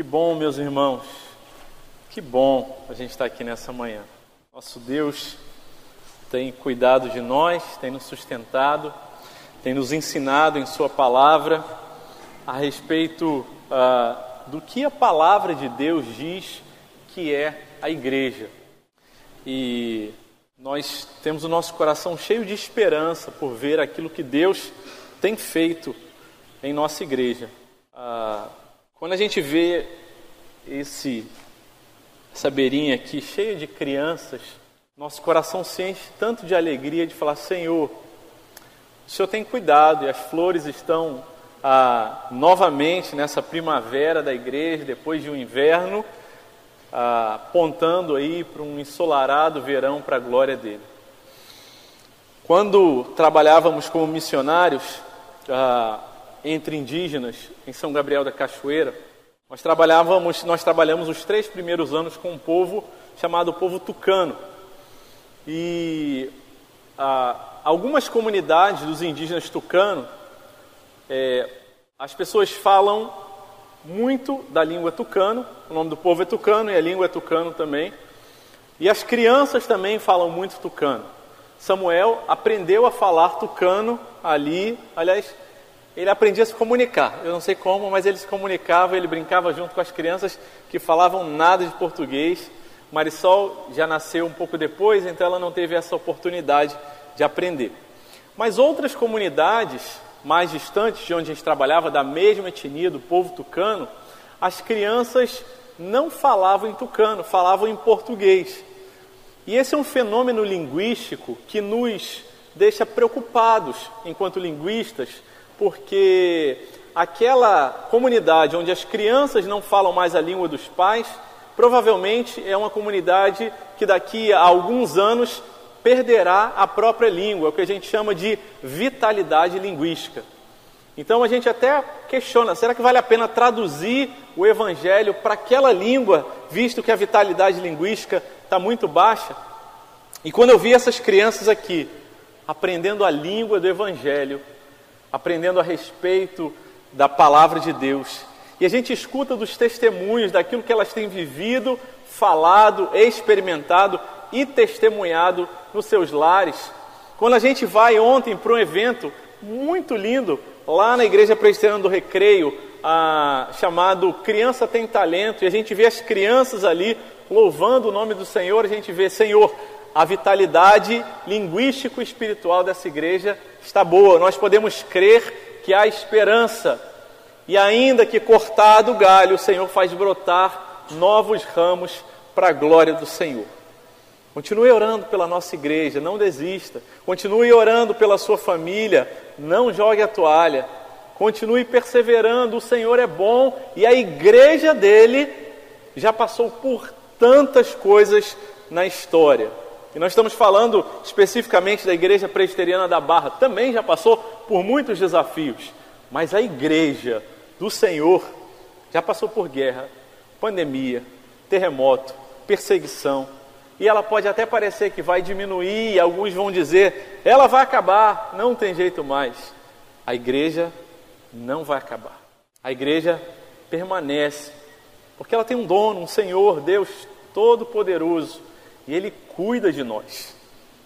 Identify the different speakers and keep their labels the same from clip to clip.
Speaker 1: Que bom, meus irmãos, que bom a gente estar aqui nessa manhã. Nosso Deus tem cuidado de nós, tem nos sustentado, tem nos ensinado em Sua palavra a respeito ah, do que a palavra de Deus diz que é a igreja. E nós temos o nosso coração cheio de esperança por ver aquilo que Deus tem feito em nossa igreja. Ah, quando a gente vê esse, essa beirinha aqui cheia de crianças, nosso coração se enche tanto de alegria de falar: Senhor, o Senhor tem cuidado e as flores estão ah, novamente nessa primavera da igreja, depois de um inverno, ah, apontando aí para um ensolarado verão para a glória dele. Quando trabalhávamos como missionários, ah, entre indígenas em São Gabriel da Cachoeira. Nós trabalhávamos, nós trabalhamos os três primeiros anos com um povo chamado povo tucano. E ah, algumas comunidades dos indígenas tucano, é, as pessoas falam muito da língua tucano, o nome do povo é tucano e a língua é tucano também. E as crianças também falam muito tucano. Samuel aprendeu a falar tucano ali, aliás, ele aprendia a se comunicar. Eu não sei como, mas ele se comunicava, ele brincava junto com as crianças que falavam nada de português. Marisol já nasceu um pouco depois, então ela não teve essa oportunidade de aprender. Mas outras comunidades mais distantes de onde a gente trabalhava, da mesma etnia, do povo tucano, as crianças não falavam em tucano, falavam em português. E esse é um fenômeno linguístico que nos deixa preocupados enquanto linguistas, porque aquela comunidade onde as crianças não falam mais a língua dos pais, provavelmente é uma comunidade que daqui a alguns anos perderá a própria língua, o que a gente chama de vitalidade linguística. Então a gente até questiona: será que vale a pena traduzir o evangelho para aquela língua, visto que a vitalidade linguística está muito baixa? E quando eu vi essas crianças aqui aprendendo a língua do evangelho, aprendendo a respeito da palavra de Deus. E a gente escuta dos testemunhos daquilo que elas têm vivido, falado, experimentado e testemunhado nos seus lares. Quando a gente vai ontem para um evento muito lindo lá na Igreja Presbiteriana do Recreio, ah, chamado Criança Tem Talento, e a gente vê as crianças ali louvando o nome do Senhor, a gente vê, Senhor, a vitalidade linguístico-espiritual dessa igreja está boa. Nós podemos crer que há esperança. E ainda que cortado o galho, o Senhor faz brotar novos ramos para a glória do Senhor. Continue orando pela nossa igreja, não desista. Continue orando pela sua família, não jogue a toalha. Continue perseverando, o Senhor é bom e a igreja dele já passou por tantas coisas na história. E nós estamos falando especificamente da Igreja Presbiteriana da Barra, também já passou por muitos desafios, mas a Igreja do Senhor já passou por guerra, pandemia, terremoto, perseguição, e ela pode até parecer que vai diminuir, alguns vão dizer, ela vai acabar, não tem jeito mais. A igreja não vai acabar. A igreja permanece, porque ela tem um dono, um Senhor, Deus Todo-Poderoso, e Ele cuida de nós.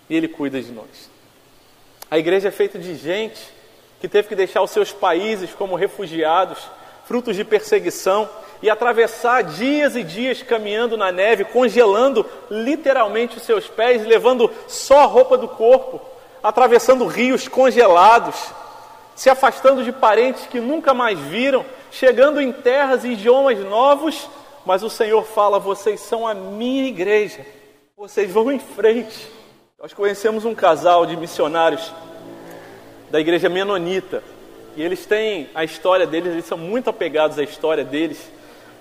Speaker 1: E Ele cuida de nós. A igreja é feita de gente que teve que deixar os seus países como refugiados, frutos de perseguição, e atravessar dias e dias caminhando na neve, congelando literalmente os seus pés, levando só a roupa do corpo, atravessando rios congelados, se afastando de parentes que nunca mais viram, chegando em terras e idiomas novos, mas o Senhor fala: vocês são a minha igreja. Vocês vão em frente. Nós conhecemos um casal de missionários da igreja menonita. E eles têm a história deles, eles são muito apegados à história deles.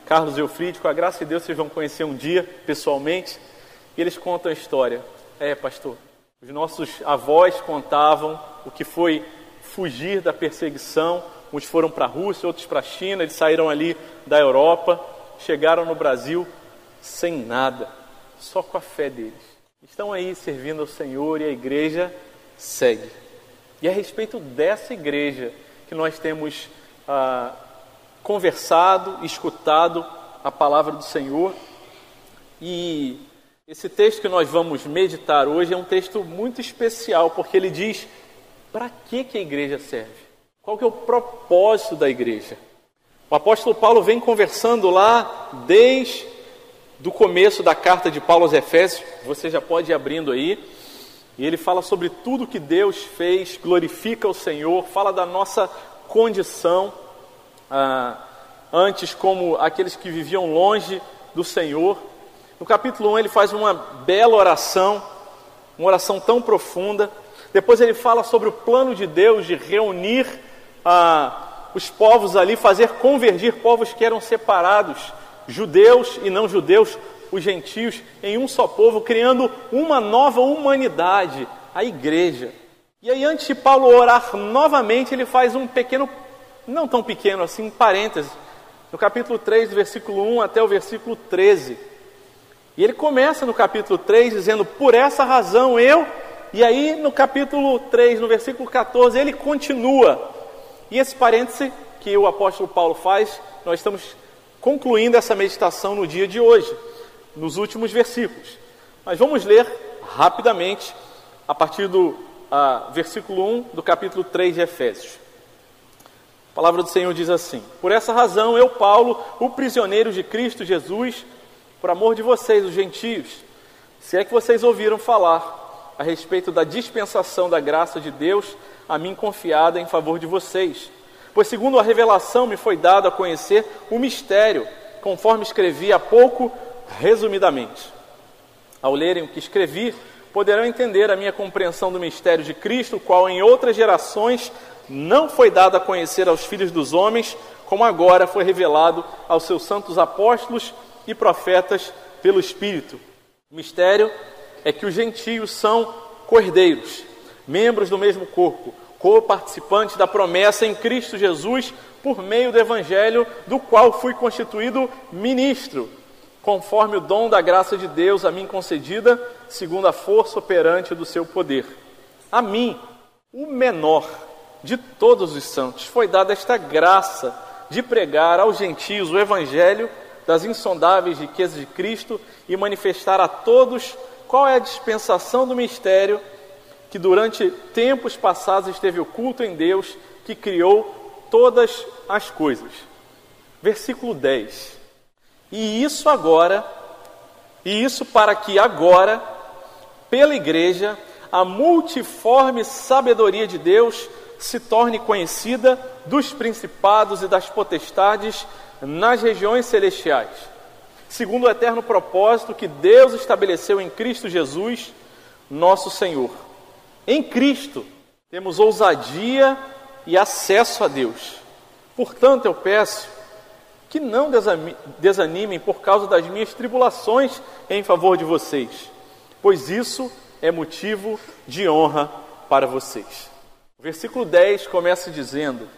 Speaker 1: Carlos Eufride, com a graça de Deus, vocês vão conhecer um dia pessoalmente. E eles contam a história. É, pastor, os nossos avós contavam o que foi fugir da perseguição. Uns foram para a Rússia, outros para a China. Eles saíram ali da Europa, chegaram no Brasil sem nada só com a fé deles. Estão aí servindo ao Senhor e a igreja segue. E a respeito dessa igreja que nós temos ah, conversado, escutado a palavra do Senhor. E esse texto que nós vamos meditar hoje é um texto muito especial, porque ele diz para que, que a igreja serve? Qual que é o propósito da igreja? O apóstolo Paulo vem conversando lá desde do começo da carta de Paulo aos Efésios, você já pode ir abrindo aí, e ele fala sobre tudo que Deus fez, glorifica o Senhor, fala da nossa condição, ah, antes como aqueles que viviam longe do Senhor. No capítulo 1 ele faz uma bela oração, uma oração tão profunda. Depois ele fala sobre o plano de Deus de reunir ah, os povos ali, fazer convergir povos que eram separados judeus e não judeus, os gentios, em um só povo, criando uma nova humanidade, a igreja. E aí, antes de Paulo orar novamente, ele faz um pequeno, não tão pequeno assim, parêntese, no capítulo 3, do versículo 1 até o versículo 13. E ele começa no capítulo 3 dizendo: Por essa razão eu. E aí, no capítulo 3, no versículo 14, ele continua. E esse parêntese que o apóstolo Paulo faz, nós estamos concluindo essa meditação no dia de hoje, nos últimos versículos. Mas vamos ler rapidamente a partir do versículo 1 do capítulo 3 de Efésios. A palavra do Senhor diz assim: Por essa razão, eu, Paulo, o prisioneiro de Cristo Jesus, por amor de vocês, os gentios, se é que vocês ouviram falar a respeito da dispensação da graça de Deus a mim confiada em favor de vocês Pois, segundo a revelação, me foi dado a conhecer o mistério, conforme escrevi há pouco, resumidamente. Ao lerem o que escrevi, poderão entender a minha compreensão do mistério de Cristo, qual em outras gerações não foi dado a conhecer aos filhos dos homens, como agora foi revelado aos seus santos apóstolos e profetas pelo Espírito. O mistério é que os gentios são cordeiros, membros do mesmo corpo co-participantes da promessa em Cristo Jesus por meio do Evangelho, do qual fui constituído ministro, conforme o dom da graça de Deus a mim concedida, segundo a força operante do seu poder. A mim, o menor de todos os santos, foi dada esta graça de pregar aos gentios o Evangelho das insondáveis riquezas de Cristo e manifestar a todos qual é a dispensação do mistério que durante tempos passados esteve oculto em Deus, que criou todas as coisas. Versículo 10. E isso agora, e isso para que agora, pela igreja, a multiforme sabedoria de Deus se torne conhecida dos principados e das potestades nas regiões celestiais, segundo o eterno propósito que Deus estabeleceu em Cristo Jesus, nosso Senhor. Em Cristo temos ousadia e acesso a Deus. Portanto, eu peço que não desanimem por causa das minhas tribulações em favor de vocês, pois isso é motivo de honra para vocês. O versículo 10 começa dizendo: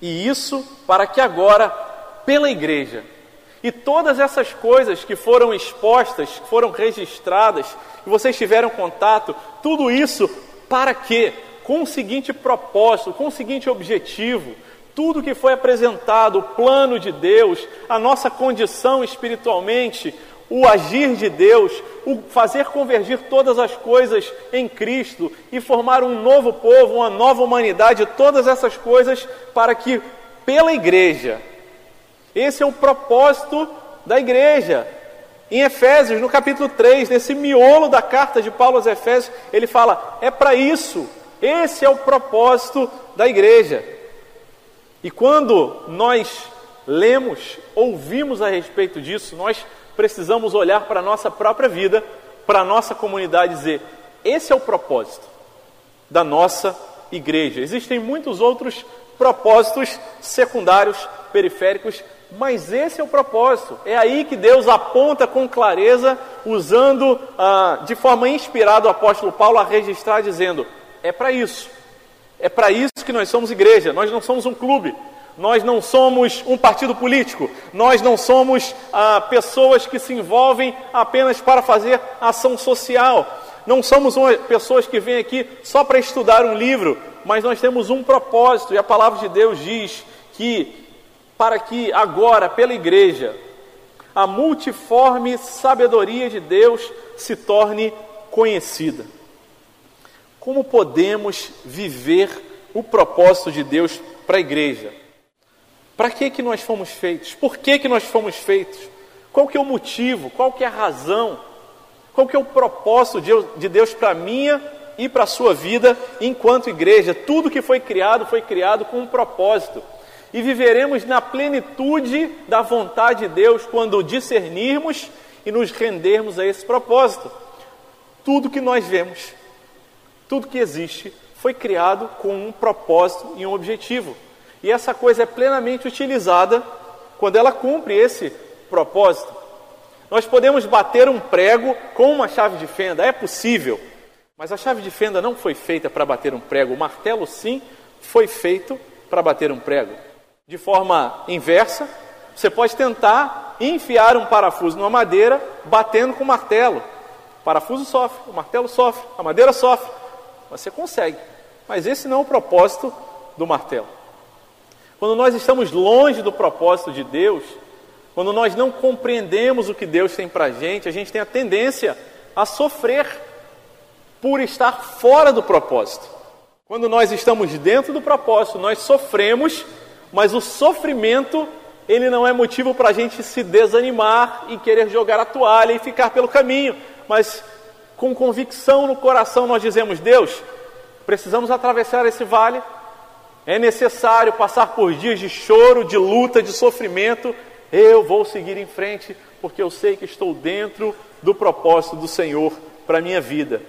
Speaker 1: E isso para que agora, pela igreja, e todas essas coisas que foram expostas, que foram registradas, que vocês tiveram contato, tudo isso para quê? Com o seguinte propósito, com o seguinte objetivo: tudo que foi apresentado, o plano de Deus, a nossa condição espiritualmente, o agir de Deus, o fazer convergir todas as coisas em Cristo e formar um novo povo, uma nova humanidade, todas essas coisas para que pela igreja esse é o propósito da igreja. Em Efésios, no capítulo 3, nesse miolo da carta de Paulo aos Efésios, ele fala: é para isso, esse é o propósito da igreja. E quando nós lemos, ouvimos a respeito disso, nós precisamos olhar para a nossa própria vida, para a nossa comunidade e dizer: esse é o propósito da nossa igreja. Existem muitos outros propósitos secundários, periféricos, mas esse é o propósito. É aí que Deus aponta com clareza, usando ah, de forma inspirada o apóstolo Paulo a registrar, dizendo: é para isso. É para isso que nós somos igreja. Nós não somos um clube. Nós não somos um partido político. Nós não somos ah, pessoas que se envolvem apenas para fazer ação social. Não somos uma, pessoas que vêm aqui só para estudar um livro, mas nós temos um propósito, e a palavra de Deus diz que para que agora, pela igreja, a multiforme sabedoria de Deus se torne conhecida. Como podemos viver o propósito de Deus para a igreja? Para que que nós fomos feitos? Por que que nós fomos feitos? Qual que é o motivo? Qual que é a razão? Qual que é o propósito de Deus para a minha e para a sua vida enquanto igreja? Tudo que foi criado foi criado com um propósito e viveremos na plenitude da vontade de Deus quando discernirmos e nos rendermos a esse propósito. Tudo que nós vemos, tudo que existe, foi criado com um propósito e um objetivo. E essa coisa é plenamente utilizada quando ela cumpre esse propósito. Nós podemos bater um prego com uma chave de fenda, é possível, mas a chave de fenda não foi feita para bater um prego, o martelo sim foi feito para bater um prego de forma inversa, você pode tentar enfiar um parafuso numa madeira batendo com o martelo. O parafuso sofre, o martelo sofre, a madeira sofre. Você consegue. Mas esse não é o propósito do martelo. Quando nós estamos longe do propósito de Deus, quando nós não compreendemos o que Deus tem para a gente, a gente tem a tendência a sofrer por estar fora do propósito. Quando nós estamos dentro do propósito, nós sofremos mas o sofrimento, ele não é motivo para a gente se desanimar e querer jogar a toalha e ficar pelo caminho. Mas com convicção no coração nós dizemos: Deus, precisamos atravessar esse vale. É necessário passar por dias de choro, de luta, de sofrimento. Eu vou seguir em frente, porque eu sei que estou dentro do propósito do Senhor para a minha vida.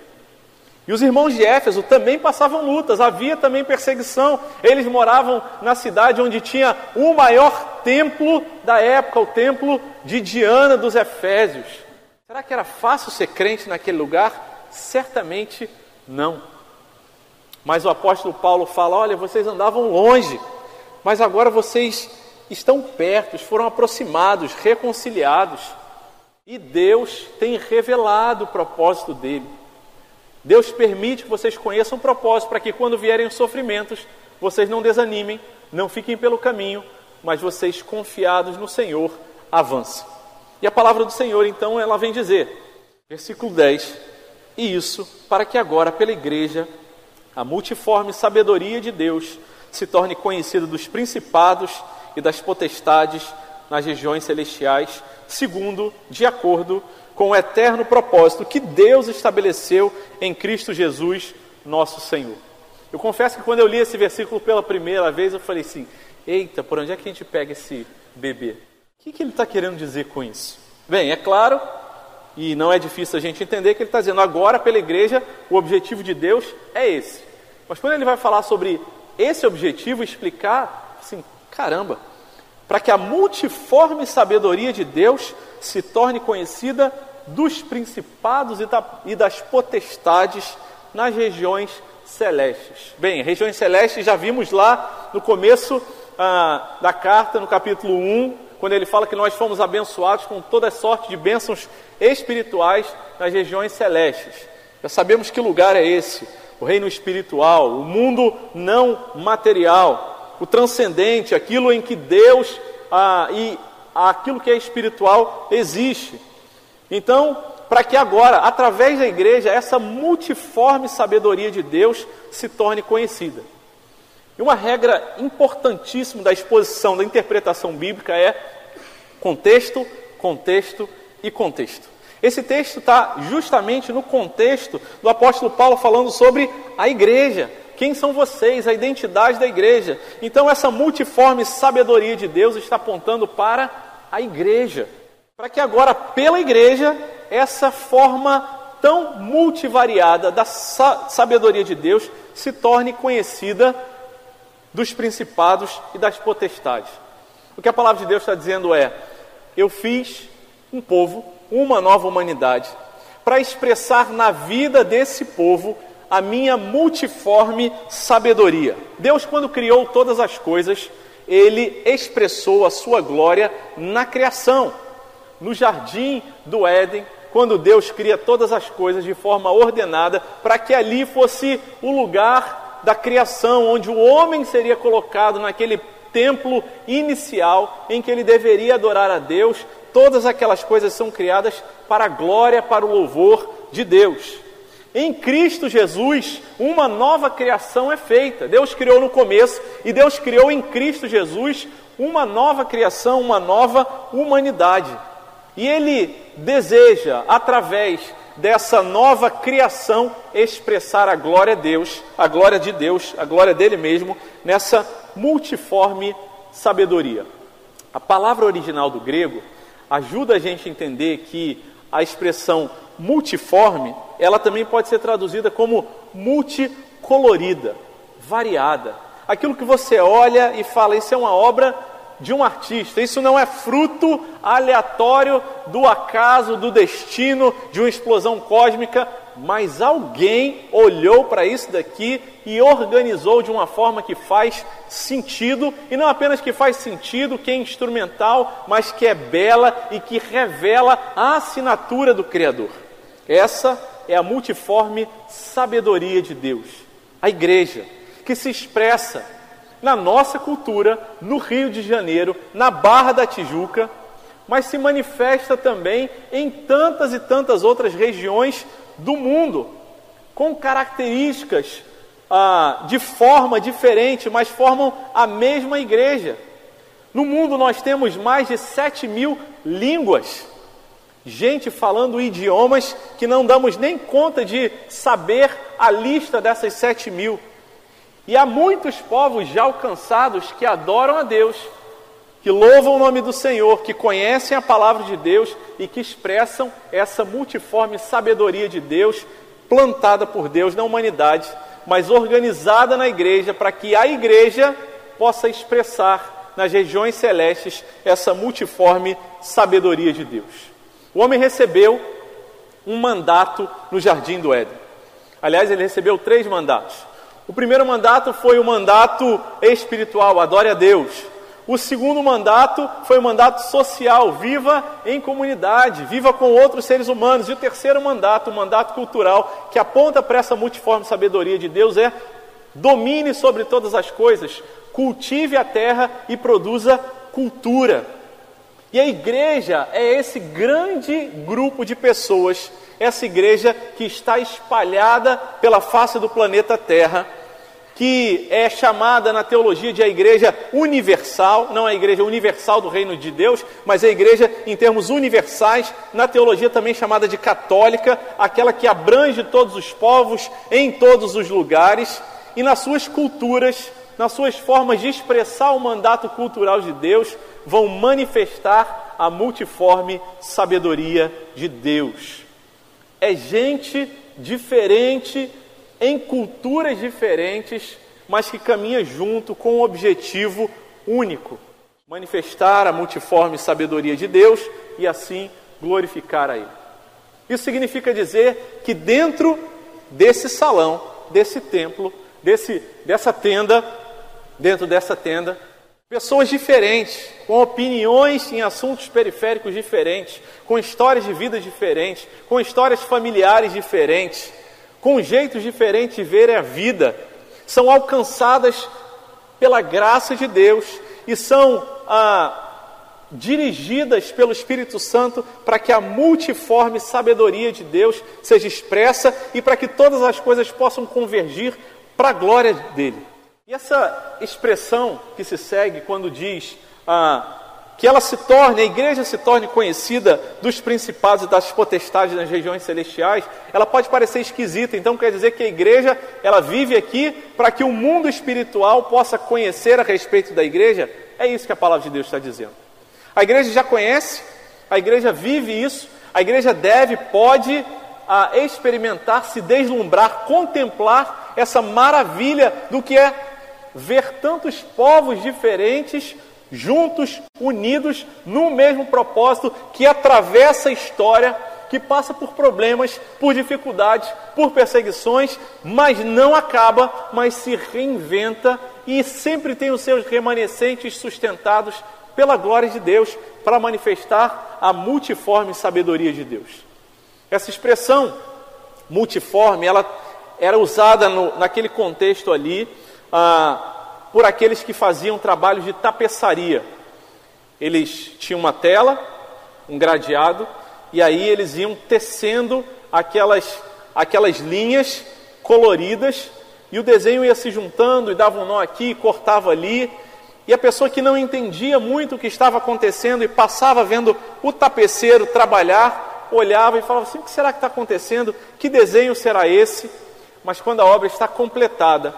Speaker 1: E os irmãos de Éfeso também passavam lutas, havia também perseguição. Eles moravam na cidade onde tinha o maior templo da época, o templo de Diana dos Efésios. Será que era fácil ser crente naquele lugar? Certamente não. Mas o apóstolo Paulo fala: olha, vocês andavam longe, mas agora vocês estão perto, foram aproximados, reconciliados. E Deus tem revelado o propósito dele. Deus permite que vocês conheçam o propósito para que quando vierem os sofrimentos, vocês não desanimem, não fiquem pelo caminho, mas vocês confiados no Senhor avancem. E a palavra do Senhor, então, ela vem dizer, versículo 10: E isso para que agora, pela igreja, a multiforme sabedoria de Deus se torne conhecida dos principados e das potestades nas regiões celestiais, segundo, de acordo com o eterno propósito que Deus estabeleceu em Cristo Jesus, nosso Senhor. Eu confesso que quando eu li esse versículo pela primeira vez, eu falei assim: eita, por onde é que a gente pega esse bebê? O que, que ele está querendo dizer com isso? Bem, é claro, e não é difícil a gente entender que ele está dizendo agora pela igreja, o objetivo de Deus é esse. Mas quando ele vai falar sobre esse objetivo, explicar, assim, caramba, para que a multiforme sabedoria de Deus se torne conhecida dos principados e das potestades nas regiões celestes. Bem, regiões celestes já vimos lá no começo ah, da carta, no capítulo 1, quando ele fala que nós fomos abençoados com toda sorte de bênçãos espirituais nas regiões celestes. Já sabemos que lugar é esse: o reino espiritual, o mundo não material, o transcendente, aquilo em que Deus ah, e aquilo que é espiritual existe. Então, para que agora, através da igreja, essa multiforme sabedoria de Deus se torne conhecida. E uma regra importantíssima da exposição, da interpretação bíblica é contexto, contexto e contexto. Esse texto está justamente no contexto do apóstolo Paulo falando sobre a igreja, quem são vocês? A identidade da igreja. Então, essa multiforme sabedoria de Deus está apontando para a igreja. Para que agora, pela igreja, essa forma tão multivariada da sabedoria de Deus se torne conhecida dos principados e das potestades. O que a palavra de Deus está dizendo é: eu fiz um povo, uma nova humanidade, para expressar na vida desse povo a minha multiforme sabedoria. Deus, quando criou todas as coisas, ele expressou a sua glória na criação. No jardim do Éden, quando Deus cria todas as coisas de forma ordenada, para que ali fosse o lugar da criação, onde o homem seria colocado naquele templo inicial em que ele deveria adorar a Deus. Todas aquelas coisas são criadas para a glória, para o louvor de Deus. Em Cristo Jesus, uma nova criação é feita. Deus criou no começo e Deus criou em Cristo Jesus uma nova criação, uma nova humanidade. E Ele deseja, através dessa nova criação, expressar a glória a Deus, a glória de Deus, a glória dele mesmo, nessa multiforme sabedoria. A palavra original do grego ajuda a gente a entender que a expressão multiforme, ela também pode ser traduzida como multicolorida, variada. Aquilo que você olha e fala, isso é uma obra de um artista. Isso não é fruto aleatório do acaso, do destino, de uma explosão cósmica, mas alguém olhou para isso daqui e organizou de uma forma que faz sentido, e não apenas que faz sentido, que é instrumental, mas que é bela e que revela a assinatura do Criador. Essa é a multiforme sabedoria de Deus. A igreja, que se expressa na nossa cultura, no Rio de Janeiro, na Barra da Tijuca, mas se manifesta também em tantas e tantas outras regiões do mundo, com características ah, de forma diferente, mas formam a mesma igreja. No mundo nós temos mais de 7 mil línguas, gente falando idiomas que não damos nem conta de saber a lista dessas 7 mil. E há muitos povos já alcançados que adoram a Deus, que louvam o nome do Senhor, que conhecem a palavra de Deus e que expressam essa multiforme sabedoria de Deus, plantada por Deus na humanidade, mas organizada na igreja, para que a igreja possa expressar nas regiões celestes essa multiforme sabedoria de Deus. O homem recebeu um mandato no jardim do Éden. Aliás, ele recebeu três mandatos. O primeiro mandato foi o mandato espiritual, adore a Deus. O segundo mandato foi o mandato social, viva em comunidade, viva com outros seres humanos. E o terceiro mandato, o mandato cultural, que aponta para essa multiforme sabedoria de Deus, é domine sobre todas as coisas, cultive a terra e produza cultura. E a igreja é esse grande grupo de pessoas essa igreja que está espalhada pela face do planeta Terra, que é chamada na teologia de a igreja universal, não a igreja universal do reino de Deus, mas a igreja em termos universais, na teologia também chamada de católica, aquela que abrange todos os povos em todos os lugares e nas suas culturas, nas suas formas de expressar o mandato cultural de Deus, vão manifestar a multiforme sabedoria de Deus. É gente diferente, em culturas diferentes, mas que caminha junto com um objetivo único: manifestar a multiforme sabedoria de Deus e assim glorificar a Ele. Isso significa dizer que dentro desse salão, desse templo, desse, dessa tenda, dentro dessa tenda, Pessoas diferentes, com opiniões em assuntos periféricos diferentes, com histórias de vida diferentes, com histórias familiares diferentes, com jeitos diferentes de ver a vida, são alcançadas pela graça de Deus e são ah, dirigidas pelo Espírito Santo para que a multiforme sabedoria de Deus seja expressa e para que todas as coisas possam convergir para a glória dele. E essa expressão que se segue quando diz ah, que ela se torne, a igreja se torne conhecida dos principados e das potestades nas regiões celestiais, ela pode parecer esquisita. Então quer dizer que a igreja ela vive aqui para que o mundo espiritual possa conhecer a respeito da igreja. É isso que a palavra de Deus está dizendo. A igreja já conhece, a igreja vive isso, a igreja deve, pode ah, experimentar, se deslumbrar, contemplar essa maravilha do que é ver tantos povos diferentes juntos, unidos no mesmo propósito que atravessa a história, que passa por problemas, por dificuldades, por perseguições, mas não acaba, mas se reinventa e sempre tem os seus remanescentes sustentados pela glória de Deus para manifestar a multiforme sabedoria de Deus. Essa expressão multiforme, ela era usada no, naquele contexto ali ah, por aqueles que faziam trabalhos de tapeçaria. Eles tinham uma tela, um gradeado, e aí eles iam tecendo aquelas, aquelas linhas coloridas, e o desenho ia se juntando e dava um nó aqui, cortava ali, e a pessoa que não entendia muito o que estava acontecendo e passava vendo o tapeceiro trabalhar, olhava e falava assim: o que será que está acontecendo? Que desenho será esse? Mas quando a obra está completada,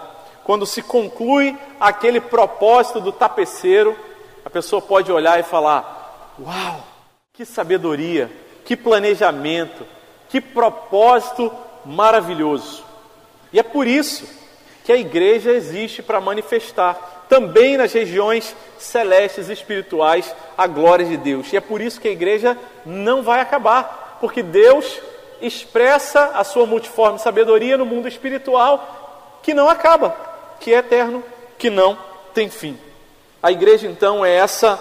Speaker 1: quando se conclui aquele propósito do tapeceiro, a pessoa pode olhar e falar: Uau, que sabedoria, que planejamento, que propósito maravilhoso. E é por isso que a igreja existe para manifestar também nas regiões celestes e espirituais a glória de Deus. E é por isso que a igreja não vai acabar, porque Deus expressa a sua multiforme sabedoria no mundo espiritual que não acaba, que é eterno, que não tem fim. A igreja então é essa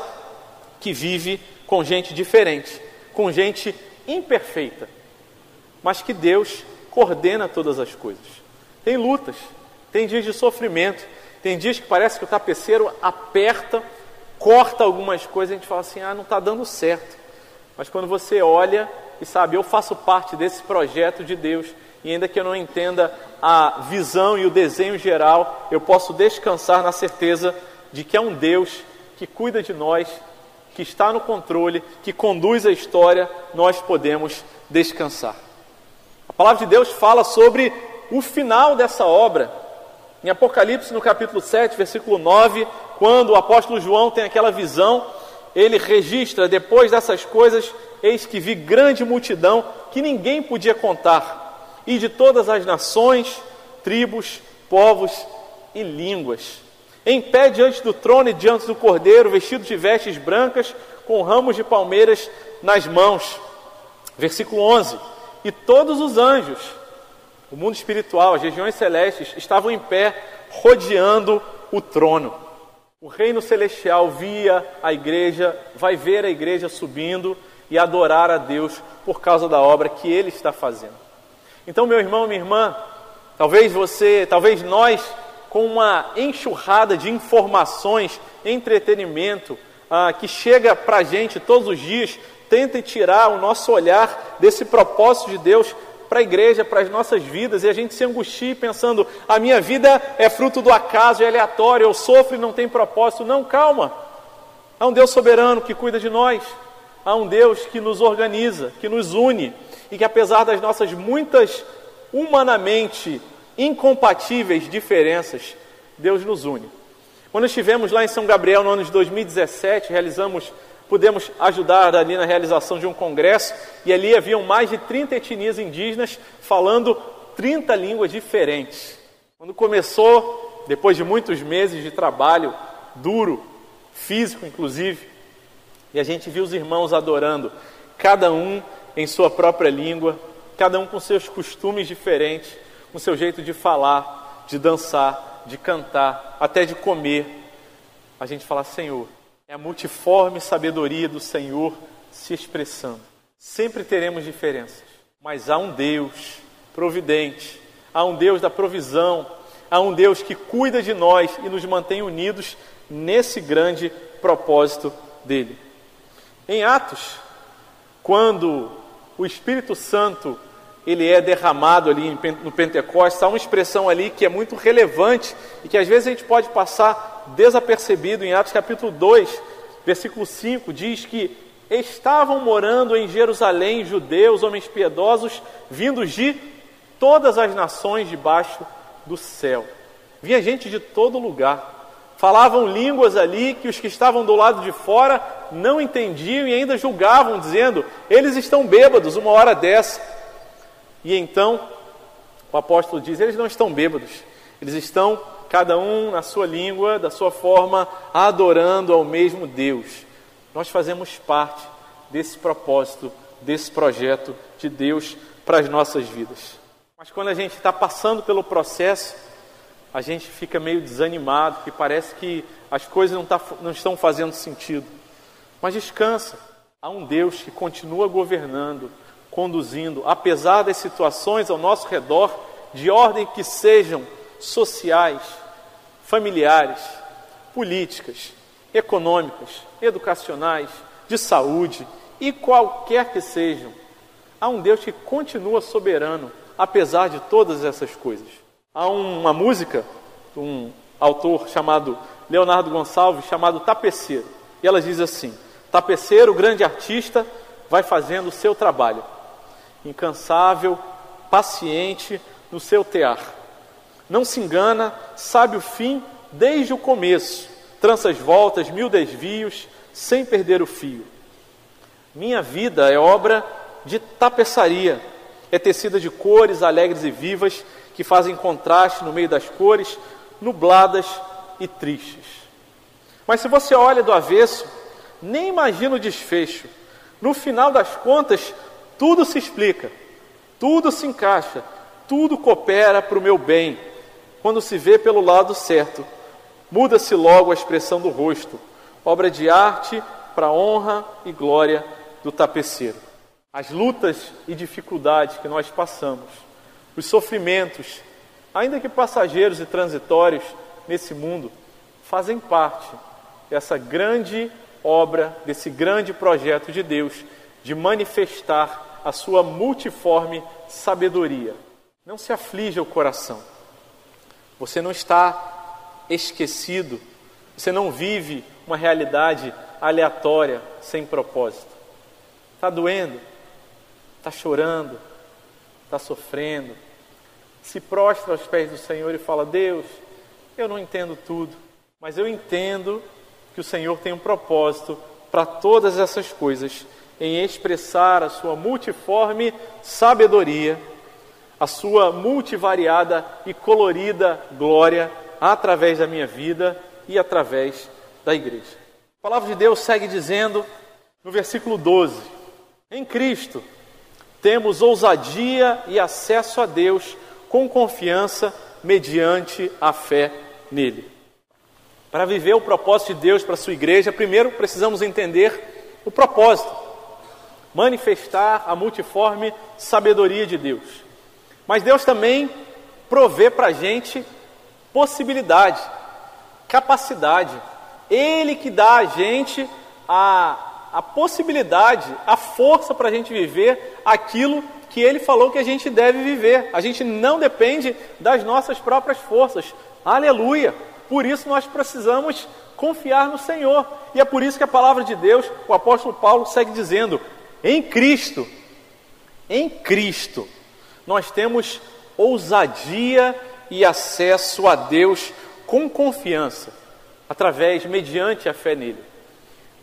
Speaker 1: que vive com gente diferente, com gente imperfeita, mas que Deus coordena todas as coisas. Tem lutas, tem dias de sofrimento, tem dias que parece que o tapeceiro aperta, corta algumas coisas, a gente fala assim: ah, não está dando certo. Mas quando você olha e sabe, eu faço parte desse projeto de Deus, e ainda que eu não entenda a visão e o desenho geral, eu posso descansar na certeza de que é um Deus que cuida de nós, que está no controle, que conduz a história, nós podemos descansar. A palavra de Deus fala sobre o final dessa obra, em Apocalipse, no capítulo 7, versículo 9, quando o apóstolo João tem aquela visão, ele registra: depois dessas coisas, eis que vi grande multidão que ninguém podia contar, e de todas as nações, tribos, povos e línguas, em pé diante do trono e diante do cordeiro, vestidos de vestes brancas, com ramos de palmeiras nas mãos. Versículo 11: E todos os anjos, o mundo espiritual, as regiões celestes, estavam em pé, rodeando o trono. O reino celestial via a igreja, vai ver a igreja subindo e adorar a Deus por causa da obra que ele está fazendo. Então, meu irmão, minha irmã, talvez você, talvez nós, com uma enxurrada de informações, entretenimento, ah, que chega para a gente todos os dias, tentem tirar o nosso olhar desse propósito de Deus para a igreja, para as nossas vidas, e a gente se angustia pensando: a minha vida é fruto do acaso, é aleatório, eu sofro e não tem propósito. Não, calma. Há um Deus soberano que cuida de nós, há um Deus que nos organiza, que nos une, e que apesar das nossas muitas humanamente incompatíveis diferenças, Deus nos une. Quando estivemos lá em São Gabriel no ano de 2017, realizamos pudemos ajudar ali na realização de um congresso e ali haviam mais de 30 etnias indígenas falando 30 línguas diferentes. Quando começou, depois de muitos meses de trabalho duro, físico inclusive, e a gente viu os irmãos adorando, cada um em sua própria língua, cada um com seus costumes diferentes, com seu jeito de falar, de dançar, de cantar, até de comer. A gente fala, Senhor, é a multiforme sabedoria do Senhor se expressando. Sempre teremos diferenças, mas há um Deus providente, há um Deus da provisão, há um Deus que cuida de nós e nos mantém unidos nesse grande propósito dele. Em Atos, quando o Espírito Santo ele é derramado ali no Pentecostes, há uma expressão ali que é muito relevante e que às vezes a gente pode passar desapercebido em Atos capítulo 2, versículo 5, diz que estavam morando em Jerusalém judeus, homens piedosos, vindos de todas as nações debaixo do céu. Vinha gente de todo lugar. Falavam línguas ali que os que estavam do lado de fora não entendiam e ainda julgavam, dizendo: eles estão bêbados uma hora dessa. E então o apóstolo diz: eles não estão bêbados, eles estão cada um na sua língua, da sua forma, adorando ao mesmo Deus. Nós fazemos parte desse propósito, desse projeto de Deus para as nossas vidas. Mas quando a gente está passando pelo processo, a gente fica meio desanimado, que parece que as coisas não, tá, não estão fazendo sentido. Mas descansa, há um Deus que continua governando, conduzindo, apesar das situações ao nosso redor, de ordem que sejam sociais, familiares, políticas, econômicas, educacionais, de saúde e qualquer que sejam, há um Deus que continua soberano, apesar de todas essas coisas. Há uma música, um autor chamado Leonardo Gonçalves, chamado Tapeceiro, e ela diz assim: Tapeceiro, grande artista, vai fazendo o seu trabalho, incansável, paciente no seu tear. Não se engana, sabe o fim desde o começo, trança as voltas, mil desvios, sem perder o fio. Minha vida é obra de tapeçaria, é tecida de cores alegres e vivas que fazem contraste no meio das cores, nubladas e tristes. Mas se você olha do avesso, nem imagina o desfecho. No final das contas, tudo se explica, tudo se encaixa, tudo coopera para o meu bem. Quando se vê pelo lado certo, muda-se logo a expressão do rosto, obra de arte para a honra e glória do tapeceiro. As lutas e dificuldades que nós passamos, os sofrimentos, ainda que passageiros e transitórios nesse mundo, fazem parte dessa grande obra, desse grande projeto de Deus de manifestar a sua multiforme sabedoria. Não se aflija o coração. Você não está esquecido, você não vive uma realidade aleatória, sem propósito. Está doendo, está chorando, está sofrendo. Se prostra aos pés do Senhor e fala: Deus, eu não entendo tudo, mas eu entendo que o Senhor tem um propósito para todas essas coisas, em expressar a sua multiforme sabedoria, a sua multivariada e colorida glória através da minha vida e através da igreja. A palavra de Deus segue dizendo no versículo 12: Em Cristo temos ousadia e acesso a Deus com confiança mediante a fé nele. Para viver o propósito de Deus para a sua igreja, primeiro precisamos entender o propósito, manifestar a multiforme sabedoria de Deus. Mas Deus também provê para a gente possibilidade, capacidade. Ele que dá a gente a, a possibilidade, a força para a gente viver aquilo que Ele falou que a gente deve viver. A gente não depende das nossas próprias forças. Aleluia! Por isso nós precisamos confiar no Senhor. E é por isso que a palavra de Deus, o apóstolo Paulo segue dizendo: em Cristo, em Cristo, nós temos ousadia e acesso a Deus com confiança, através, mediante a fé nele.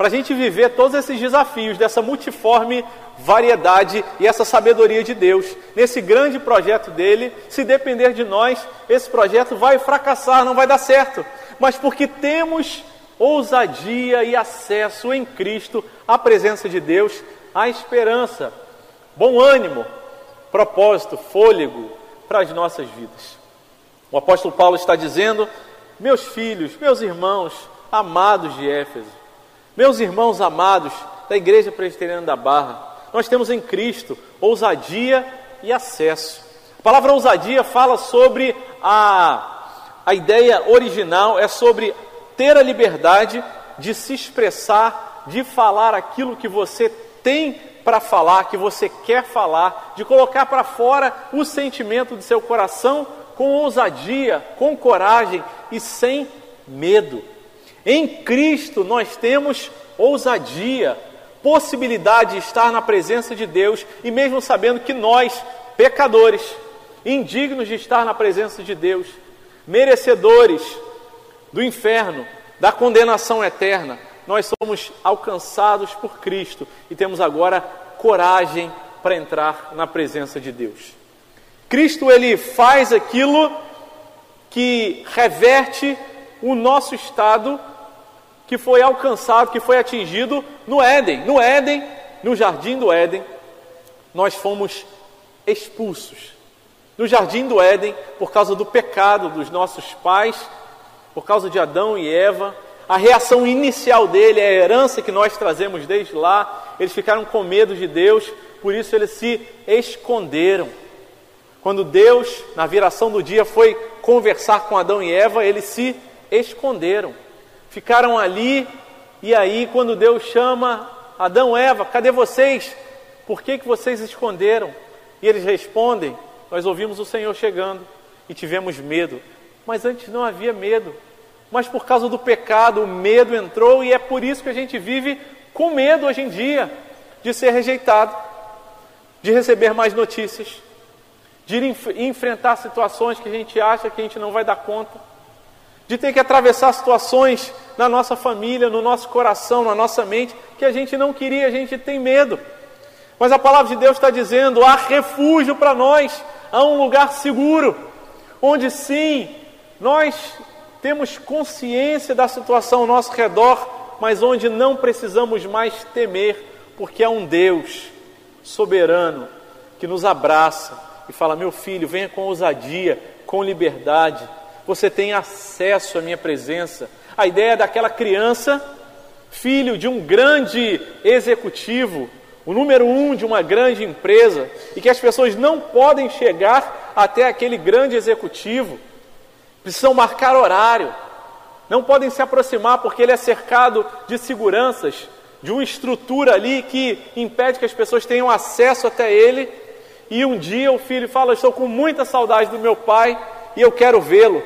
Speaker 1: Para a gente viver todos esses desafios dessa multiforme variedade e essa sabedoria de Deus, nesse grande projeto dele, se depender de nós, esse projeto vai fracassar, não vai dar certo. Mas porque temos ousadia e acesso em Cristo à presença de Deus, à esperança, bom ânimo, propósito, fôlego para as nossas vidas. O apóstolo Paulo está dizendo: Meus filhos, meus irmãos, amados de Éfeso, meus irmãos amados da Igreja Presbiteriana da Barra, nós temos em Cristo ousadia e acesso. A palavra ousadia fala sobre a, a ideia original, é sobre ter a liberdade de se expressar, de falar aquilo que você tem para falar, que você quer falar, de colocar para fora o sentimento do seu coração com ousadia, com coragem e sem medo. Em Cristo nós temos ousadia, possibilidade de estar na presença de Deus e mesmo sabendo que nós, pecadores, indignos de estar na presença de Deus, merecedores do inferno, da condenação eterna, nós somos alcançados por Cristo e temos agora coragem para entrar na presença de Deus. Cristo ele faz aquilo que reverte o nosso estado que foi alcançado, que foi atingido no Éden. No Éden, no jardim do Éden, nós fomos expulsos. No jardim do Éden, por causa do pecado dos nossos pais, por causa de Adão e Eva, a reação inicial dele a herança que nós trazemos desde lá. Eles ficaram com medo de Deus, por isso eles se esconderam. Quando Deus, na viração do dia, foi conversar com Adão e Eva, eles se esconderam ficaram ali, e aí, quando Deus chama Adão e Eva, cadê vocês? Por que, que vocês esconderam? E eles respondem: Nós ouvimos o Senhor chegando e tivemos medo. Mas antes não havia medo. Mas por causa do pecado, o medo entrou e é por isso que a gente vive com medo hoje em dia de ser rejeitado, de receber mais notícias, de enfrentar situações que a gente acha que a gente não vai dar conta, de ter que atravessar situações na nossa família, no nosso coração, na nossa mente, que a gente não queria, a gente tem medo. Mas a palavra de Deus está dizendo: há refúgio para nós, há um lugar seguro, onde sim, nós temos consciência da situação ao nosso redor, mas onde não precisamos mais temer, porque há um Deus soberano que nos abraça e fala: Meu filho, venha com ousadia, com liberdade, você tem acesso à minha presença. A ideia daquela criança, filho de um grande executivo, o número um de uma grande empresa, e que as pessoas não podem chegar até aquele grande executivo, precisam marcar horário, não podem se aproximar porque ele é cercado de seguranças, de uma estrutura ali que impede que as pessoas tenham acesso até ele. E um dia o filho fala: Estou com muita saudade do meu pai e eu quero vê-lo.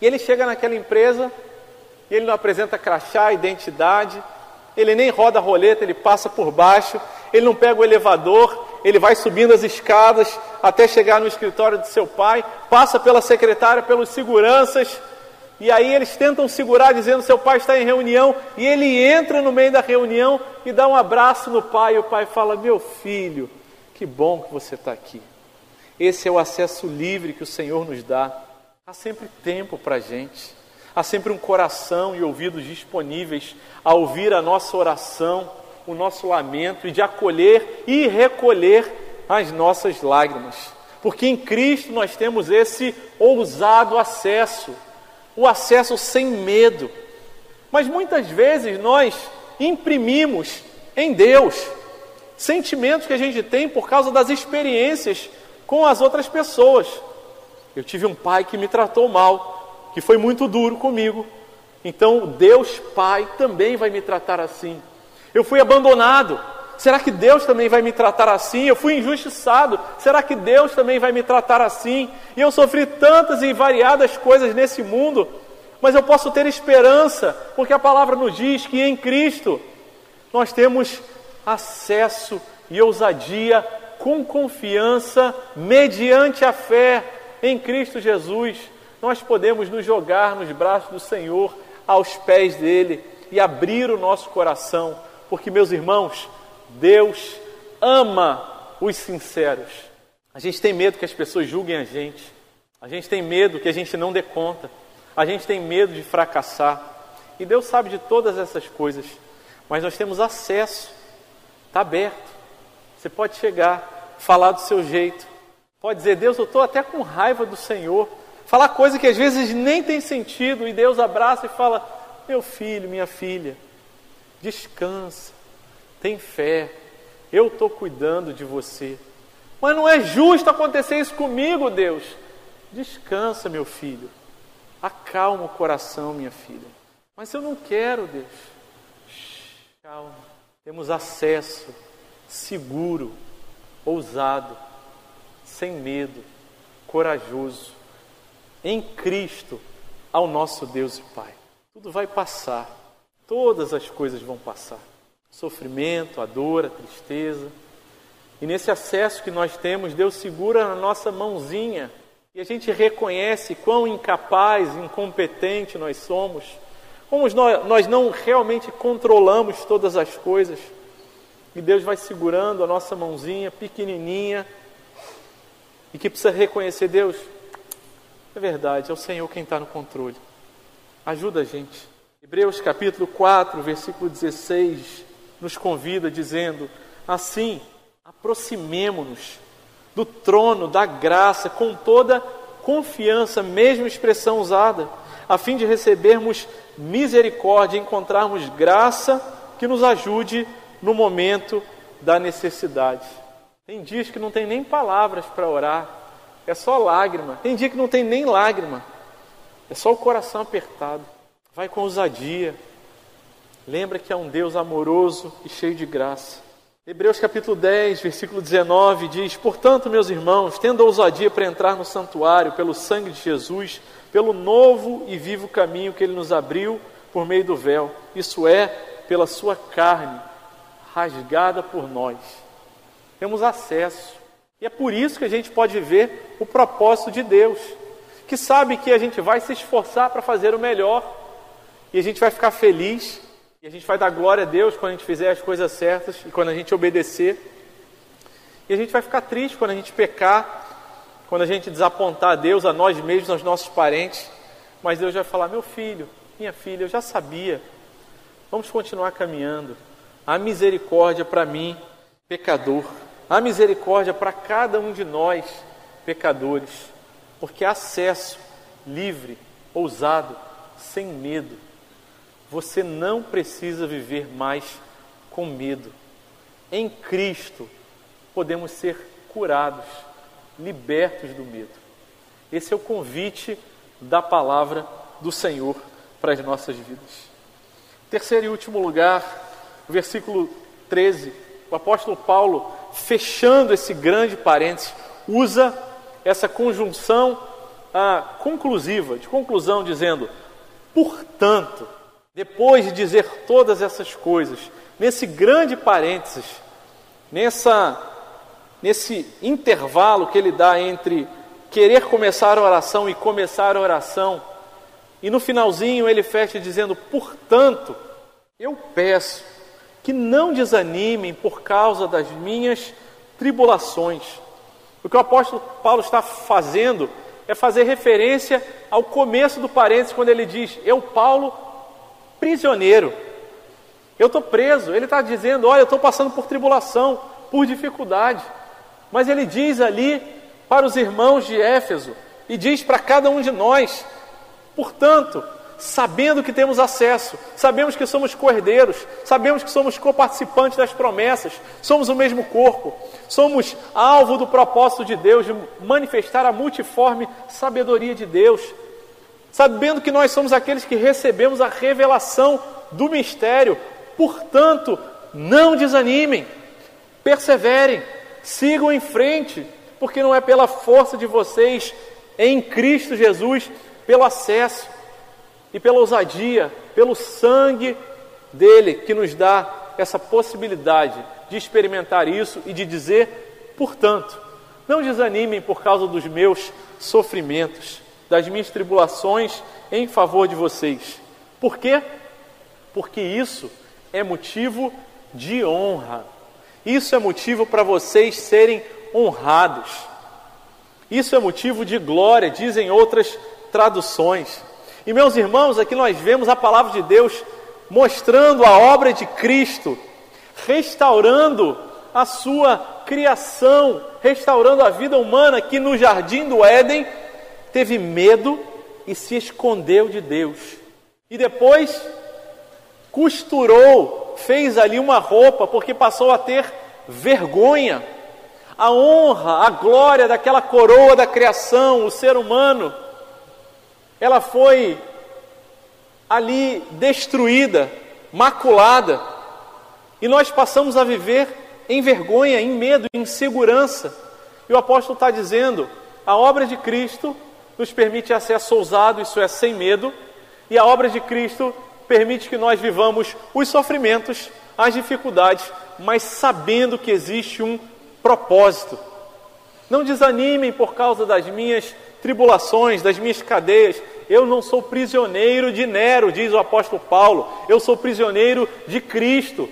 Speaker 1: E ele chega naquela empresa, e ele não apresenta crachá, identidade, ele nem roda a roleta, ele passa por baixo, ele não pega o elevador, ele vai subindo as escadas até chegar no escritório de seu pai, passa pela secretária, pelos seguranças, e aí eles tentam segurar, dizendo: seu pai está em reunião, e ele entra no meio da reunião e dá um abraço no pai, e o pai fala: Meu filho, que bom que você está aqui. Esse é o acesso livre que o Senhor nos dá. Há sempre tempo para a gente, há sempre um coração e ouvidos disponíveis a ouvir a nossa oração, o nosso lamento e de acolher e recolher as nossas lágrimas. Porque em Cristo nós temos esse ousado acesso, o acesso sem medo. Mas muitas vezes nós imprimimos em Deus sentimentos que a gente tem por causa das experiências com as outras pessoas. Eu tive um pai que me tratou mal, que foi muito duro comigo. Então, Deus Pai também vai me tratar assim. Eu fui abandonado. Será que Deus também vai me tratar assim? Eu fui injustiçado. Será que Deus também vai me tratar assim? E eu sofri tantas e variadas coisas nesse mundo, mas eu posso ter esperança, porque a palavra nos diz que em Cristo nós temos acesso e ousadia com confiança, mediante a fé em Cristo Jesus, nós podemos nos jogar nos braços do Senhor, aos pés dele e abrir o nosso coração, porque, meus irmãos, Deus ama os sinceros. A gente tem medo que as pessoas julguem a gente, a gente tem medo que a gente não dê conta, a gente tem medo de fracassar, e Deus sabe de todas essas coisas, mas nós temos acesso, está aberto. Você pode chegar, falar do seu jeito, Pode dizer, Deus, eu estou até com raiva do Senhor. Falar coisa que às vezes nem tem sentido, e Deus abraça e fala: Meu filho, minha filha, descansa, tem fé, eu estou cuidando de você. Mas não é justo acontecer isso comigo, Deus. Descansa, meu filho, acalma o coração, minha filha. Mas eu não quero, Deus. Calma, temos acesso seguro, ousado sem medo, corajoso, em Cristo, ao nosso Deus e Pai. Tudo vai passar, todas as coisas vão passar. sofrimento, a dor, a tristeza. E nesse acesso que nós temos, Deus segura na nossa mãozinha e a gente reconhece quão incapaz, incompetente nós somos, como nós não realmente controlamos todas as coisas. E Deus vai segurando a nossa mãozinha pequenininha e que precisa reconhecer Deus. É verdade, é o Senhor quem está no controle. Ajuda a gente. Hebreus capítulo 4, versículo 16, nos convida dizendo: Assim, aproximemo-nos do trono da graça com toda confiança, mesma expressão usada, a fim de recebermos misericórdia e encontrarmos graça que nos ajude no momento da necessidade. Tem dias que não tem nem palavras para orar, é só lágrima. Tem dia que não tem nem lágrima, é só o coração apertado. Vai com ousadia. Lembra que é um Deus amoroso e cheio de graça. Hebreus capítulo 10, versículo 19 diz: Portanto, meus irmãos, tendo ousadia para entrar no santuário pelo sangue de Jesus, pelo novo e vivo caminho que ele nos abriu por meio do véu, isso é, pela sua carne, rasgada por nós. Temos acesso. E é por isso que a gente pode ver o propósito de Deus, que sabe que a gente vai se esforçar para fazer o melhor, e a gente vai ficar feliz e a gente vai dar glória a Deus quando a gente fizer as coisas certas e quando a gente obedecer. E a gente vai ficar triste quando a gente pecar, quando a gente desapontar a Deus, a nós mesmos, aos nossos parentes. Mas Deus vai falar: meu filho, minha filha, eu já sabia. Vamos continuar caminhando. Há misericórdia para mim, pecador. Há misericórdia para cada um de nós, pecadores. Porque acesso livre, ousado, sem medo você não precisa viver mais com medo. Em Cristo podemos ser curados, libertos do medo. Esse é o convite da palavra do Senhor para as nossas vidas. Terceiro e último lugar, versículo 13, o apóstolo Paulo, fechando esse grande parênteses, usa essa conjunção ah, conclusiva, de conclusão, dizendo: portanto, depois de dizer todas essas coisas, nesse grande parênteses, nessa, nesse intervalo que ele dá entre querer começar a oração e começar a oração, e no finalzinho ele fecha dizendo: Portanto, eu peço que não desanimem por causa das minhas tribulações. O que o apóstolo Paulo está fazendo é fazer referência ao começo do parênteses, quando ele diz: Eu, Paulo, prisioneiro. Eu estou preso. Ele está dizendo: Olha, eu estou passando por tribulação, por dificuldade. Mas ele diz ali para os irmãos de Éfeso e diz para cada um de nós: Portanto, sabendo que temos acesso, sabemos que somos cordeiros, sabemos que somos coparticipantes das promessas, somos o mesmo corpo, somos alvo do propósito de Deus de manifestar a multiforme sabedoria de Deus sabendo que nós somos aqueles que recebemos a revelação do mistério. Portanto, não desanimem, perseverem, sigam em frente, porque não é pela força de vocês em Cristo Jesus, pelo acesso e pela ousadia, pelo sangue dele que nos dá essa possibilidade de experimentar isso e de dizer, portanto, não desanimem por causa dos meus sofrimentos das minhas tribulações em favor de vocês. Por quê? Porque isso é motivo de honra. Isso é motivo para vocês serem honrados. Isso é motivo de glória, dizem outras traduções. E meus irmãos, aqui nós vemos a palavra de Deus mostrando a obra de Cristo, restaurando a sua criação, restaurando a vida humana que no jardim do Éden teve medo e se escondeu de Deus. E depois costurou, fez ali uma roupa, porque passou a ter vergonha. A honra, a glória daquela coroa da criação, o ser humano, ela foi ali destruída, maculada. E nós passamos a viver em vergonha, em medo, em insegurança. E o apóstolo está dizendo: a obra de Cristo nos permite acesso ousado, isso é, sem medo, e a obra de Cristo permite que nós vivamos os sofrimentos, as dificuldades, mas sabendo que existe um propósito. Não desanimem por causa das minhas tribulações, das minhas cadeias. Eu não sou prisioneiro de Nero, diz o apóstolo Paulo. Eu sou prisioneiro de Cristo.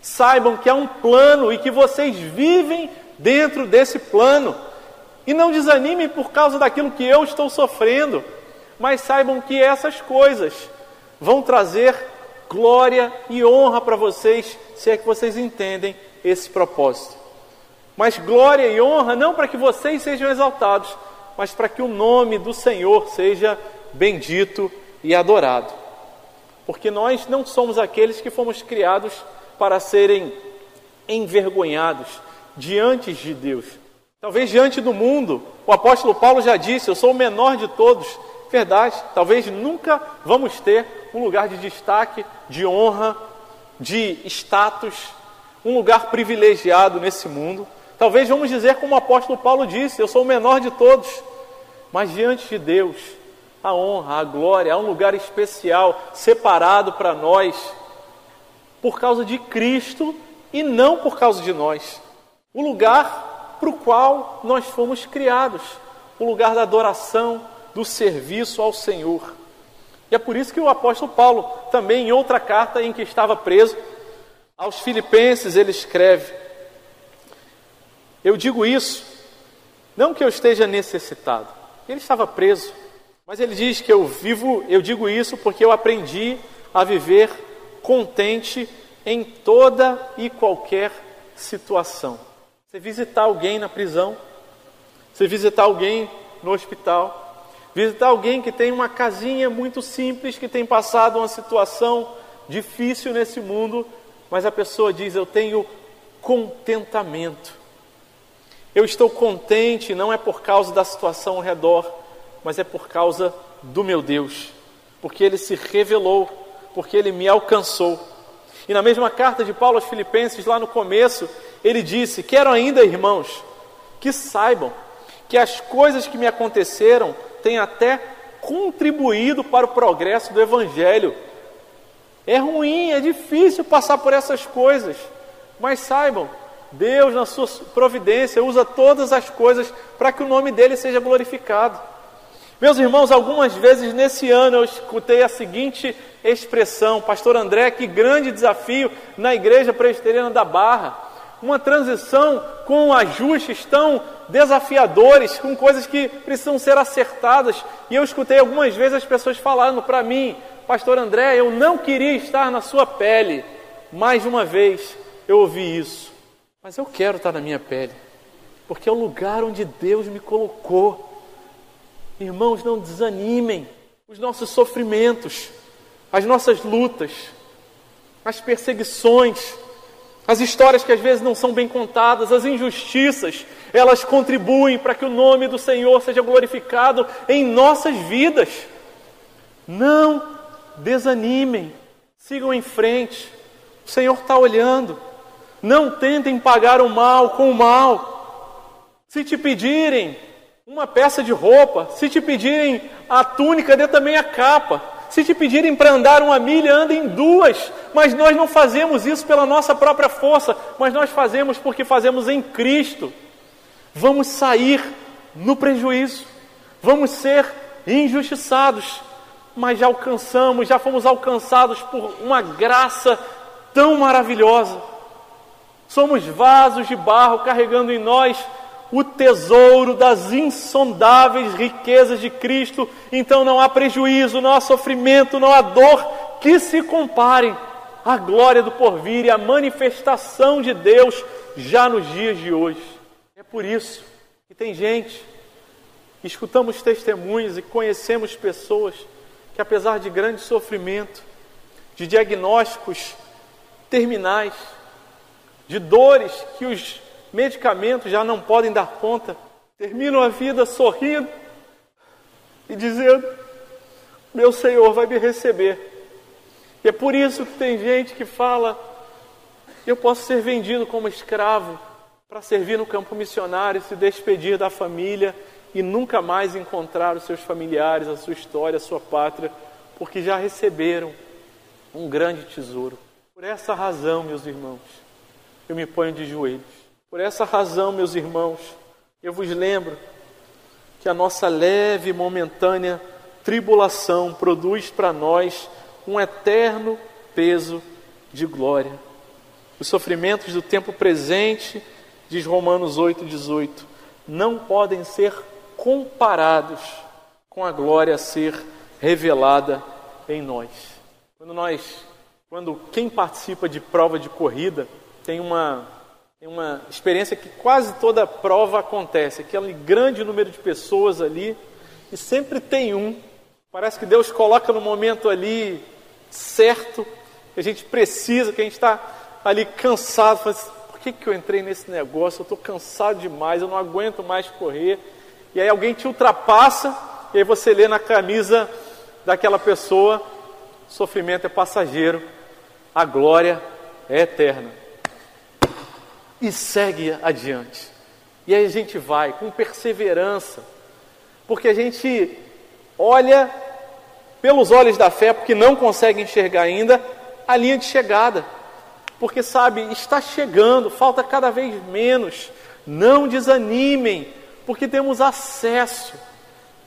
Speaker 1: Saibam que há um plano e que vocês vivem dentro desse plano. E não desanimem por causa daquilo que eu estou sofrendo, mas saibam que essas coisas vão trazer glória e honra para vocês, se é que vocês entendem esse propósito. Mas glória e honra não para que vocês sejam exaltados, mas para que o nome do Senhor seja bendito e adorado. Porque nós não somos aqueles que fomos criados para serem envergonhados diante de Deus, Talvez diante do mundo, o apóstolo Paulo já disse: Eu sou o menor de todos Verdade, talvez nunca vamos ter um lugar de destaque, de honra, de status, um lugar privilegiado nesse mundo. Talvez vamos dizer como o apóstolo Paulo disse: Eu sou o menor de todos. Mas diante de Deus, a honra, a glória, há um lugar especial separado para nós por causa de Cristo e não por causa de nós. O lugar para o qual nós fomos criados, o lugar da adoração, do serviço ao Senhor. E é por isso que o apóstolo Paulo, também em outra carta em que estava preso, aos Filipenses ele escreve: Eu digo isso, não que eu esteja necessitado. Ele estava preso, mas ele diz que eu vivo, eu digo isso porque eu aprendi a viver contente em toda e qualquer situação. Você visitar alguém na prisão, você visitar alguém no hospital, visitar alguém que tem uma casinha muito simples, que tem passado uma situação difícil nesse mundo, mas a pessoa diz: Eu tenho contentamento. Eu estou contente, não é por causa da situação ao redor, mas é por causa do meu Deus, porque Ele se revelou, porque Ele me alcançou. E na mesma carta de Paulo aos Filipenses, lá no começo, ele disse: Quero ainda, irmãos, que saibam que as coisas que me aconteceram têm até contribuído para o progresso do Evangelho. É ruim, é difícil passar por essas coisas, mas saibam, Deus, na sua providência, usa todas as coisas para que o nome dele seja glorificado. Meus irmãos, algumas vezes nesse ano eu escutei a seguinte expressão: Pastor André, que grande desafio na igreja presbiteriana da Barra. Uma transição com ajustes tão desafiadores, com coisas que precisam ser acertadas. E eu escutei algumas vezes as pessoas falando para mim: Pastor André, eu não queria estar na sua pele. Mais uma vez eu ouvi isso. Mas eu quero estar na minha pele, porque é o lugar onde Deus me colocou. Irmãos, não desanimem. Os nossos sofrimentos, as nossas lutas, as perseguições, as histórias que às vezes não são bem contadas, as injustiças, elas contribuem para que o nome do Senhor seja glorificado em nossas vidas. Não desanimem, sigam em frente. O Senhor está olhando. Não tentem pagar o mal com o mal. Se te pedirem uma peça de roupa, se te pedirem a túnica, dê também a capa. Se te pedirem para andar uma milha, ande em duas. Mas nós não fazemos isso pela nossa própria força, mas nós fazemos porque fazemos em Cristo. Vamos sair no prejuízo, vamos ser injustiçados, mas já alcançamos, já fomos alcançados por uma graça tão maravilhosa. Somos vasos de barro carregando em nós o tesouro das insondáveis riquezas de Cristo. Então não há prejuízo, não há sofrimento, não há dor que se comparem à glória do porvir e à manifestação de Deus já nos dias de hoje. É por isso que tem gente, escutamos testemunhos e conhecemos pessoas que, apesar de grande sofrimento, de diagnósticos terminais, de dores que os medicamentos já não podem dar conta, terminam a vida sorrindo e dizendo: Meu Senhor vai me receber. E é por isso que tem gente que fala: Eu posso ser vendido como escravo para servir no campo missionário, se despedir da família e nunca mais encontrar os seus familiares, a sua história, a sua pátria, porque já receberam um grande tesouro. Por essa razão, meus irmãos, eu me ponho de joelhos. Por essa razão, meus irmãos, eu vos lembro que a nossa leve e momentânea tribulação produz para nós um eterno peso de glória. Os sofrimentos do tempo presente, diz Romanos 8,18, não podem ser comparados com a glória a ser revelada em nós. Quando nós, quando quem participa de prova de corrida tem uma tem uma experiência que quase toda prova acontece, aquele grande número de pessoas ali e sempre tem um. Parece que Deus coloca no momento ali certo, que a gente precisa, que a gente está ali cansado, fala assim, por que, que eu entrei nesse negócio? Eu estou cansado demais, eu não aguento mais correr. E aí alguém te ultrapassa e aí você lê na camisa daquela pessoa: sofrimento é passageiro, a glória é eterna. E segue adiante. E aí a gente vai com perseverança, porque a gente olha pelos olhos da fé, porque não consegue enxergar ainda a linha de chegada. Porque sabe, está chegando, falta cada vez menos. Não desanimem, porque temos acesso.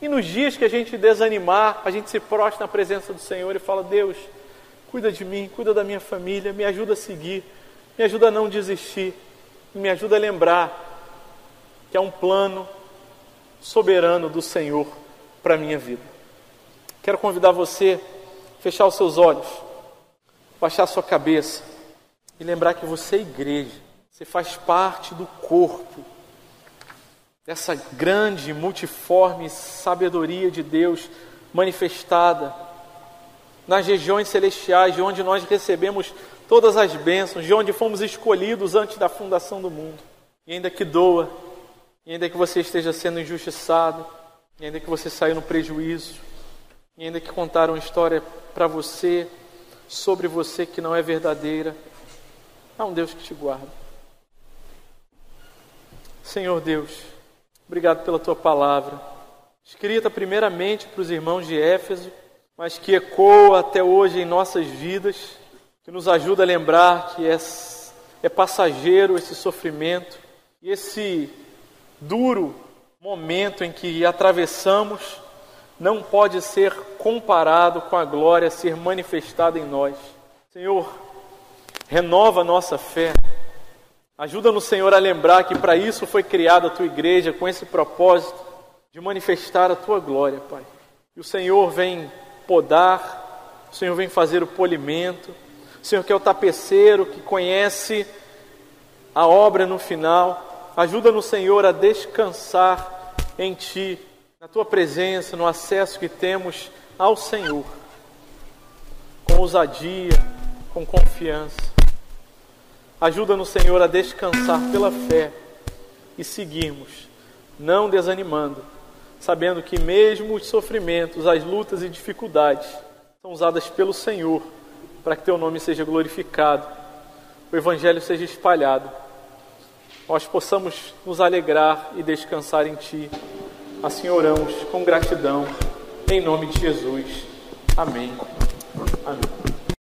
Speaker 1: E nos dias que a gente desanimar, a gente se prostra na presença do Senhor e fala: Deus, cuida de mim, cuida da minha família, me ajuda a seguir, me ajuda a não desistir, me ajuda a lembrar que é um plano soberano do Senhor para a minha vida. Quero convidar você a fechar os seus olhos, baixar a sua cabeça e lembrar que você é igreja, você faz parte do corpo dessa grande, multiforme sabedoria de Deus manifestada nas regiões celestiais, de onde nós recebemos todas as bênçãos, de onde fomos escolhidos antes da fundação do mundo. E ainda que doa, e ainda que você esteja sendo injustiçado, e ainda que você saiu no prejuízo, e ainda que contaram uma história para você, sobre você que não é verdadeira, há um Deus que te guarda. Senhor Deus, Obrigado pela tua palavra, escrita primeiramente para os irmãos de Éfeso, mas que ecoa até hoje em nossas vidas, que nos ajuda a lembrar que é, é passageiro esse sofrimento e esse duro momento em que atravessamos não pode ser comparado com a glória a ser manifestada em nós. Senhor, renova nossa fé Ajuda-nos, Senhor, a lembrar que para isso foi criada a tua igreja, com esse propósito de manifestar a tua glória, Pai. E o Senhor vem podar, o Senhor vem fazer o polimento, Senhor que é o tapeceiro, que conhece a obra no final. Ajuda-nos, Senhor, a descansar em Ti, na Tua presença, no acesso que temos ao Senhor, com ousadia, com confiança. Ajuda-nos, Senhor, a descansar pela fé e seguirmos, não desanimando, sabendo que mesmo os sofrimentos, as lutas e dificuldades são usadas pelo Senhor para que Teu nome seja glorificado, o Evangelho seja espalhado, nós possamos nos alegrar e descansar em Ti. Assim oramos com gratidão, em nome de Jesus. Amém. Amém.